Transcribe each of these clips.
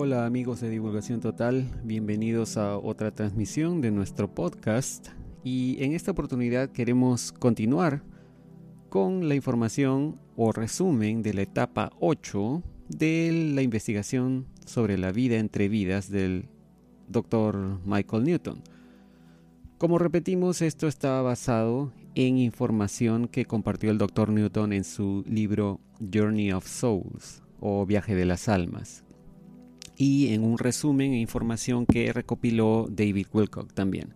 Hola amigos de Divulgación Total, bienvenidos a otra transmisión de nuestro podcast y en esta oportunidad queremos continuar con la información o resumen de la etapa 8 de la investigación sobre la vida entre vidas del Dr. Michael Newton. Como repetimos, esto está basado en información que compartió el Dr. Newton en su libro Journey of Souls o Viaje de las Almas y en un resumen e información que recopiló David Wilcock también,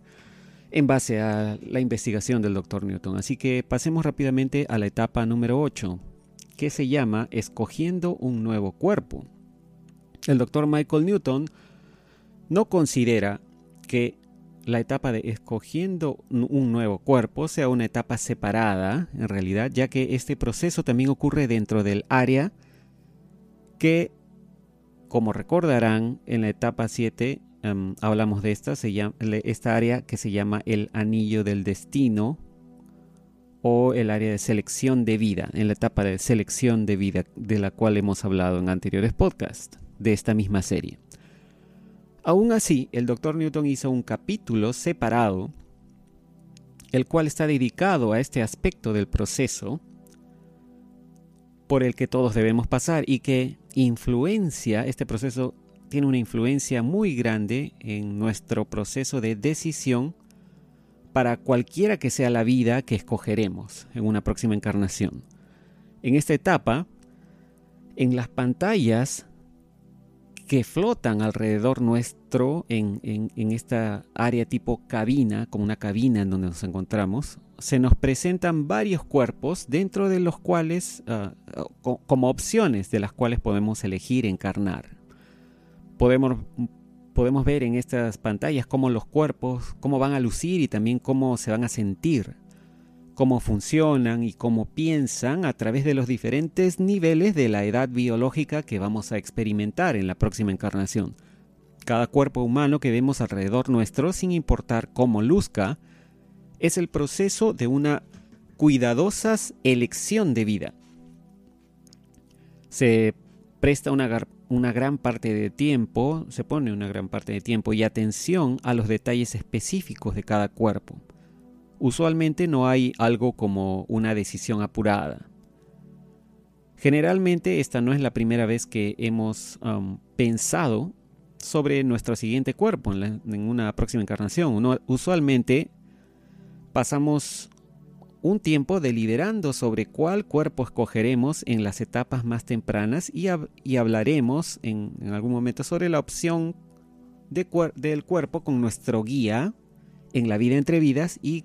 en base a la investigación del Dr. Newton. Así que pasemos rápidamente a la etapa número 8, que se llama Escogiendo un nuevo cuerpo. El Dr. Michael Newton no considera que la etapa de escogiendo un nuevo cuerpo sea una etapa separada, en realidad, ya que este proceso también ocurre dentro del área que como recordarán, en la etapa 7 em, hablamos de esta, se llama, esta área que se llama el anillo del destino o el área de selección de vida, en la etapa de selección de vida de la cual hemos hablado en anteriores podcasts de esta misma serie. Aún así, el Dr. Newton hizo un capítulo separado, el cual está dedicado a este aspecto del proceso por el que todos debemos pasar y que influencia, este proceso tiene una influencia muy grande en nuestro proceso de decisión para cualquiera que sea la vida que escogeremos en una próxima encarnación. En esta etapa, en las pantallas que flotan alrededor nuestro en, esta área tipo cabina, como una cabina en donde nos encontramos, se nos presentan varios cuerpos dentro de los cuales, ah, como opciones de las cuales podemos elegir encarnar. Podemos, podemos ver en estas pantallas cómo los cuerpos, cómo van a lucir y también cómo se van a sentir, cómo funcionan y cómo piensan a través de los diferentes niveles de la edad biológica que vamos a experimentar en la próxima encarnación. Cada cuerpo humano que vemos alrededor nuestro, sin importar cómo luzca, es el proceso de una cuidadosa elección de vida. Se presta una, gran parte de tiempo, se pone una gran parte de tiempo y atención a los detalles específicos de cada cuerpo. Usualmente no hay algo como una decisión apurada. Generalmente esta no es la primera vez que hemos um, pensado sobre nuestro siguiente cuerpo en, una próxima encarnación. usualmente pasamos un tiempo deliberando sobre cuál cuerpo escogeremos en las etapas más tempranas y, hablaremos en, algún momento sobre la opción del cuerpo con nuestro guía en la vida entre vidas y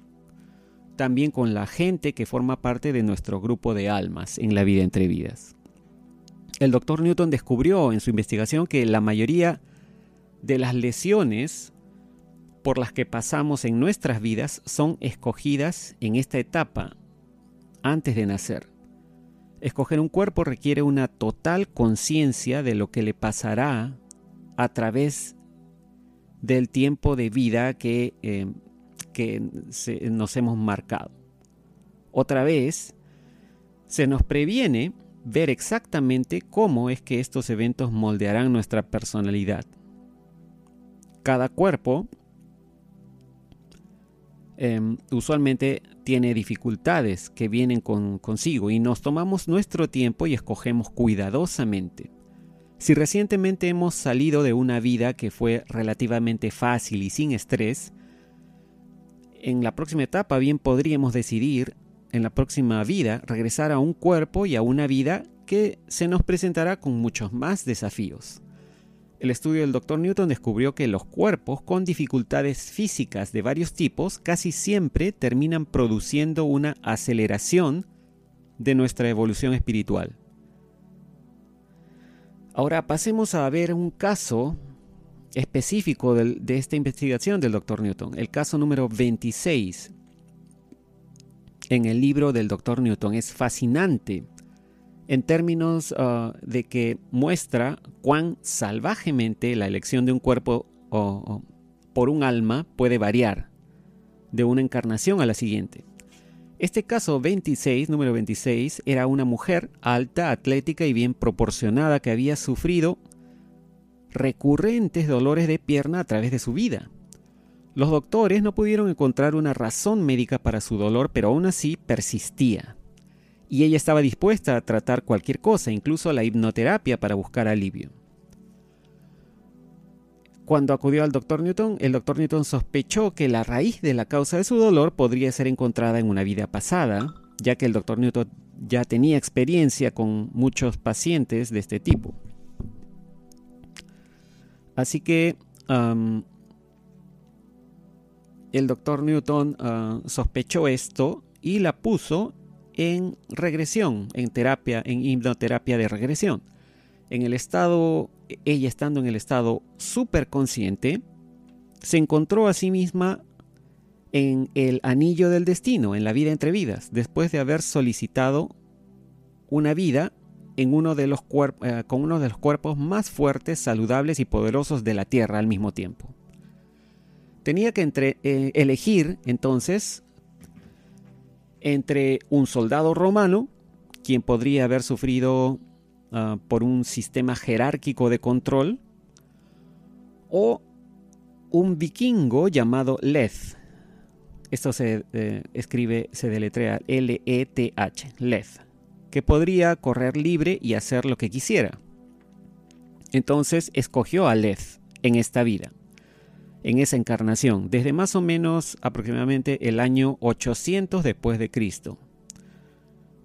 también con la gente que forma parte de nuestro grupo de almas en la vida entre vidas. El doctor Newton descubrió en su investigación que la mayoría de las lesiones por las que pasamos en nuestras vidas son escogidas en esta etapa, antes de nacer. Escoger un cuerpo requiere una total conciencia de lo que le pasará a través del tiempo de vida que, eh, que nos hemos marcado. Otra vez, se nos previene ver exactamente cómo es que estos eventos moldearán nuestra personalidad. Cada cuerpo Em, usualmente tiene dificultades que vienen consigo y nos tomamos nuestro tiempo y escogemos cuidadosamente. Si recientemente hemos salido de una vida que fue relativamente fácil y sin estrés, en la próxima etapa bien podríamos decidir en la próxima vida regresar a un cuerpo y a una vida que se nos presentará con muchos más desafíos. El estudio del Dr. Newton descubrió que los cuerpos con dificultades físicas de varios tipos casi siempre terminan produciendo una aceleración de nuestra evolución espiritual. Ahora pasemos a ver un caso específico de, esta investigación del Dr. Newton, el caso número 26 en el libro del Dr. Newton. Es fascinante en términos ah, de que muestra cuán salvajemente la elección de un cuerpo por un alma puede variar de una encarnación a la siguiente. Este caso 26, número 26, era una mujer alta, atlética y bien proporcionada que había sufrido recurrentes dolores de pierna a través de su vida. Los doctores no pudieron encontrar una razón médica para su dolor, pero aún así persistía. Y ella estaba dispuesta a tratar cualquier cosa, incluso la hipnoterapia, para buscar alivio. Cuando acudió al doctor Newton, el doctor Newton sospechó que la raíz de la causa de su dolor podría ser encontrada en una vida pasada, ya que el doctor Newton ya tenía experiencia con muchos pacientes de este tipo. Así que el doctor Newton ah, sospechó esto y la puso en regresión, en terapia, en hipnoterapia de regresión. En el estado ella estando en el estado superconsciente, se encontró a sí misma en el anillo del destino, en la vida entre vidas, después de haber solicitado una vida uno de los eh, con uno de los cuerpos más fuertes, saludables y poderosos de la Tierra al mismo tiempo. Tenía que eh, elegir entonces entre un soldado romano, quien podría haber sufrido Ah, por un sistema jerárquico de control, o un vikingo llamado Leth. Esto se eh, escribe, se deletrea L-E-T-H, Leth, que podría correr libre y hacer lo que quisiera. Entonces escogió a Leth en esta vida, en esa encarnación, desde más o menos aproximadamente el año 800 después de Cristo.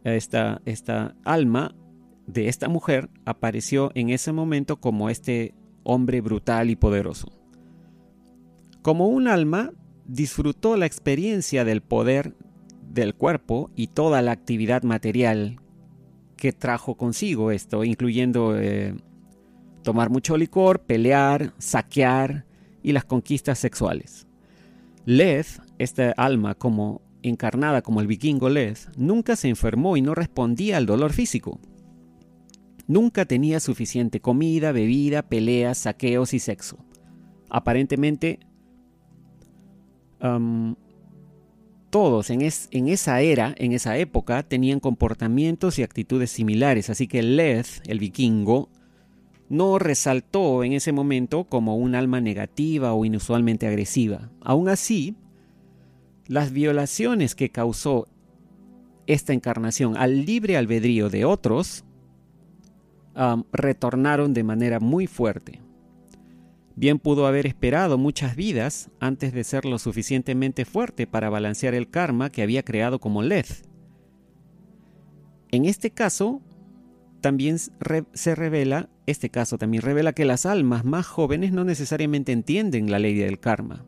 Esta, esta alma de esta mujer apareció en ese momento como este hombre brutal y poderoso. Como un alma, disfrutó la experiencia del poder del cuerpo y toda la actividad material que trajo consigo esto, incluyendo eh, tomar mucho licor, pelear, saquear y las conquistas sexuales. Leth, esta alma como encarnada como el vikingo Leth, nunca se enfermó y no respondía al dolor físico. Nunca tenía suficiente comida, bebida, peleas, saqueos y sexo. Aparentemente, todos en, esa era, en esa época, tenían comportamientos y actitudes similares, así que Leth, el vikingo, no resaltó en ese momento como un alma negativa o inusualmente agresiva. Aún así, las violaciones que causó esta encarnación al libre albedrío de otros retornaron de manera muy fuerte. Bien pudo haber esperado muchas vidas antes de ser lo suficientemente fuerte para balancear el karma que había creado como Leth. En este caso, también se revela, este caso también revela que las almas más jóvenes no necesariamente entienden la ley del karma.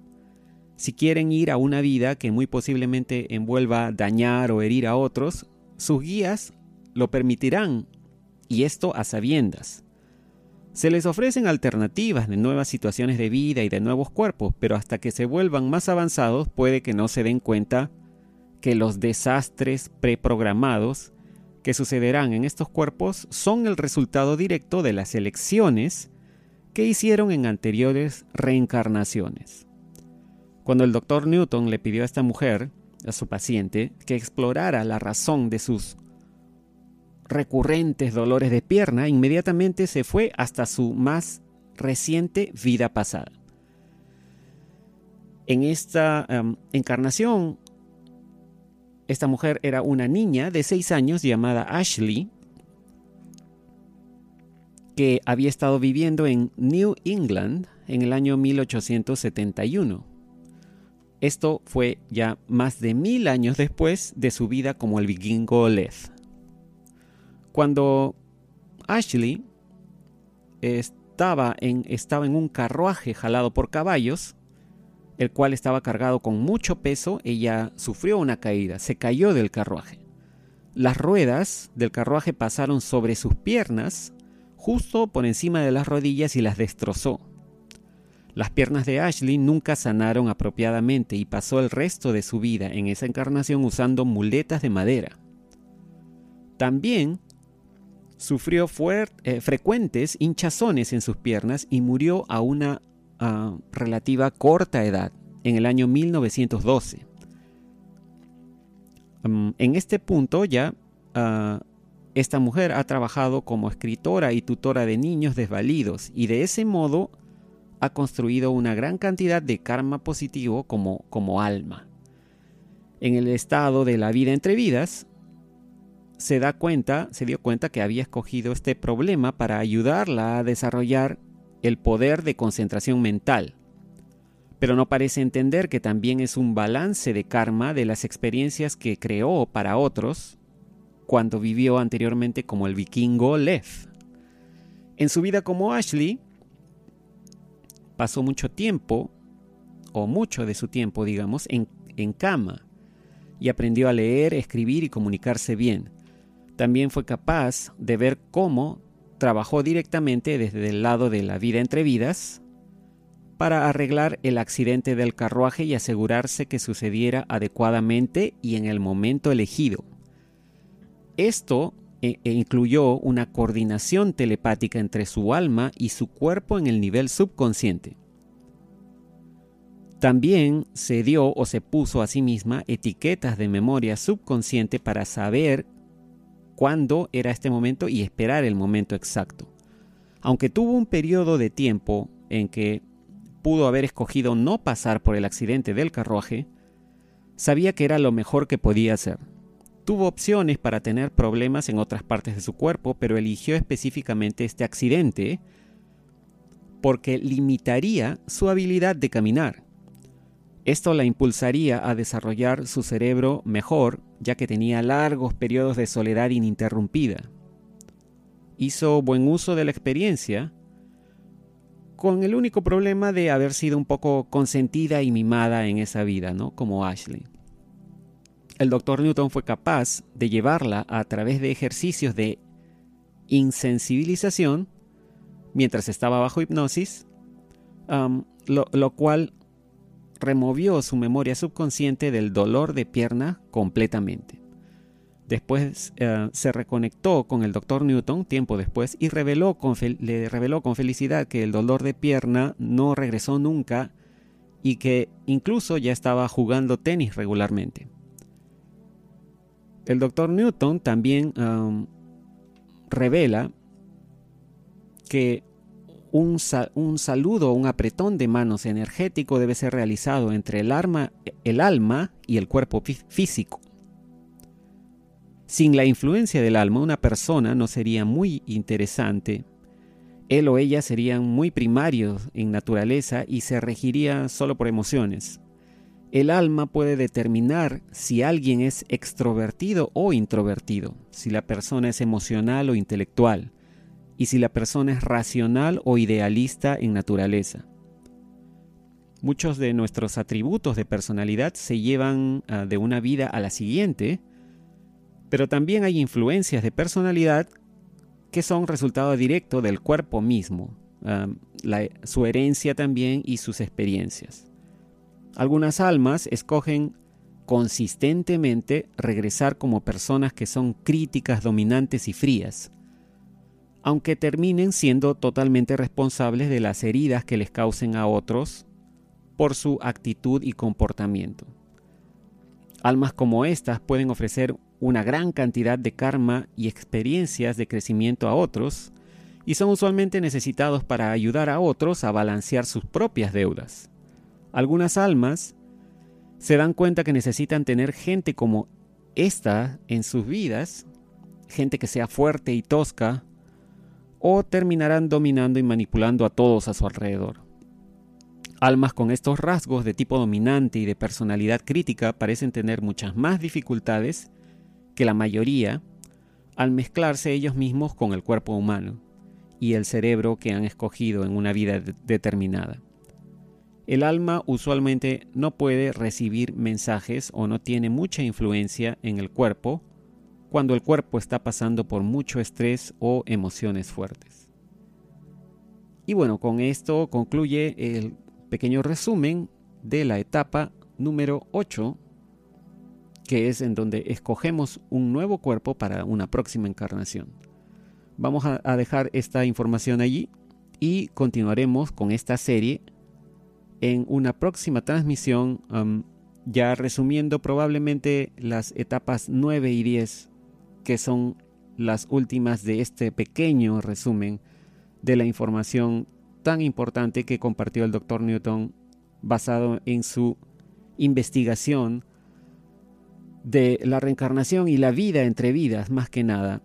Si quieren ir a una vida que muy posiblemente envuelva dañar o herir a otros, sus guías lo permitirán y esto a sabiendas. Se les ofrecen alternativas de nuevas situaciones de vida y de nuevos cuerpos, pero hasta que se vuelvan más avanzados puede que no se den cuenta que los desastres preprogramados que sucederán en estos cuerpos son el resultado directo de las elecciones que hicieron en anteriores reencarnaciones. Cuando el doctor Newton le pidió a esta mujer, a su paciente, que explorara la razón de sus recurrentes dolores de pierna, inmediatamente se fue hasta su más reciente vida pasada. En esta em, encarnación, esta mujer era una niña de 6 años llamada Ashley, que había estado viviendo en New England en el año 1871. Esto fue ya más de mil años después de su vida como el vikingo Leth. Cuando Ashley estaba en, estaba en un carruaje jalado por caballos, el cual estaba cargado con mucho peso, ella sufrió una caída, se cayó del carruaje. Las ruedas del carruaje pasaron sobre sus piernas, justo por encima de las rodillas y las destrozó. Las piernas de Ashley nunca sanaron apropiadamente y pasó el resto de su vida en esa encarnación usando muletas de madera. También sufrió eh, frecuentes hinchazones en sus piernas y murió a una ah, relativa corta edad, en el año 1912. Mm, en este punto ya ah, esta mujer ha trabajado como escritora y tutora de niños desvalidos y de ese modo ha construido una gran cantidad de karma positivo como, como alma. En el estado de la vida entre vidas, se da cuenta, se dio cuenta que había escogido este problema para ayudarla a desarrollar el poder de concentración mental. Pero no parece entender que también es un balance de karma de las experiencias que creó para otros cuando vivió anteriormente como el vikingo Lev. En su vida como Ashley, pasó mucho tiempo, o mucho de su tiempo, digamos, en, en cama, y aprendió a leer, escribir y comunicarse bien. También fue capaz de ver cómo trabajó directamente desde el lado de la vida entre vidas para arreglar el accidente del carruaje y asegurarse que sucediera adecuadamente y en el momento elegido. Esto e, e incluyó una coordinación telepática entre su alma y su cuerpo en el nivel subconsciente. También se dio o se puso a sí misma etiquetas de memoria subconsciente para saber cuándo era este momento y esperar el momento exacto. Aunque tuvo un periodo de tiempo en que pudo haber escogido no pasar por el accidente del carruaje, sabía que era lo mejor que podía hacer. Tuvo opciones para tener problemas en otras partes de su cuerpo, pero eligió específicamente este accidente porque limitaría su habilidad de caminar. Esto la impulsaría a desarrollar su cerebro mejor, ya que tenía largos periodos de soledad ininterrumpida. Hizo buen uso de la experiencia, con el único problema de haber sido un poco consentida y mimada en esa vida, ¿no? Como Ashley el doctor Newton fue capaz de llevarla a través de ejercicios de insensibilización mientras estaba bajo hipnosis, lo, cual removió su memoria subconsciente del dolor de pierna completamente. Después eh, se reconectó con el doctor Newton tiempo después y reveló le reveló con felicidad que el dolor de pierna no regresó nunca y que incluso ya estaba jugando tenis regularmente. El doctor Newton también revela que un, un, saludo, un apretón de manos energético debe ser realizado entre el, el alma y el cuerpo físico. Sin la influencia del alma, una persona no sería muy interesante. Él o ella serían muy primarios en naturaleza y se regiría solo por emociones. El alma puede determinar si alguien es extrovertido o introvertido, si la persona es emocional o intelectual, y si la persona es racional o idealista en naturaleza. Muchos de nuestros atributos de personalidad se llevan ah, de una vida a la siguiente, pero también hay influencias de personalidad que son resultado directo del cuerpo mismo, ah, su herencia también y sus experiencias. Algunas almas escogen consistentemente regresar como personas que son críticas, dominantes y frías, aunque terminen siendo totalmente responsables de las heridas que les causen a otros por su actitud y comportamiento. Almas como estas pueden ofrecer una gran cantidad de karma y experiencias de crecimiento a otros, y son usualmente necesitados para ayudar a otros a balancear sus propias deudas. Algunas almas se dan cuenta que necesitan tener gente como esta en sus vidas, gente que sea fuerte y tosca, o terminarán dominando y manipulando a todos a su alrededor. Almas con estos rasgos de tipo dominante y de personalidad crítica parecen tener muchas más dificultades que la mayoría al mezclarse ellos mismos con el cuerpo humano y el cerebro que han escogido en una vida determinada. El alma usualmente no puede recibir mensajes o no tiene mucha influencia en el cuerpo cuando el cuerpo está pasando por mucho estrés o emociones fuertes. Y bueno, con esto concluye el pequeño resumen de la etapa número 8, que es en donde escogemos un nuevo cuerpo para una próxima encarnación. Vamos a, dejar esta información allí y continuaremos con esta serie en una próxima transmisión, ya resumiendo probablemente las etapas 9 y 10, que son las últimas de este pequeño resumen de la información tan importante que compartió el doctor Newton basado en su investigación de la reencarnación y la vida entre vidas, más que nada,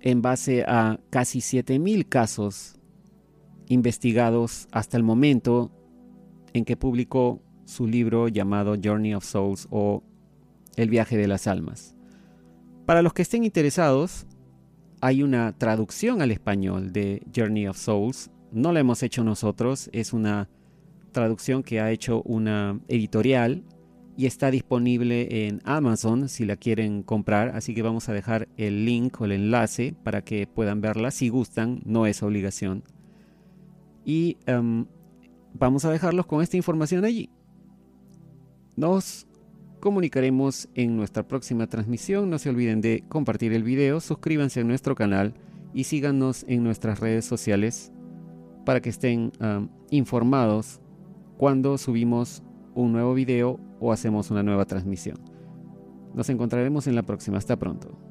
en base a casi 7.000 casos investigados hasta el momento en que publicó su libro llamado Journey of Souls o El viaje de las almas. Para los que estén interesados, hay una traducción al español de Journey of Souls. No la hemos hecho nosotros, es una traducción que ha hecho una editorial y está disponible en Amazon si la quieren comprar. Así que vamos a dejar el link o el enlace para que puedan verla si gustan, no es obligación. Y em, vamos a dejarlos con esta información allí. Nos comunicaremos en nuestra próxima transmisión. No se olviden de compartir el video, suscríbanse a nuestro canal y síganos en nuestras redes sociales para que estén informados cuando subimos un nuevo video o hacemos una nueva transmisión. Nos encontraremos en la próxima. Hasta pronto.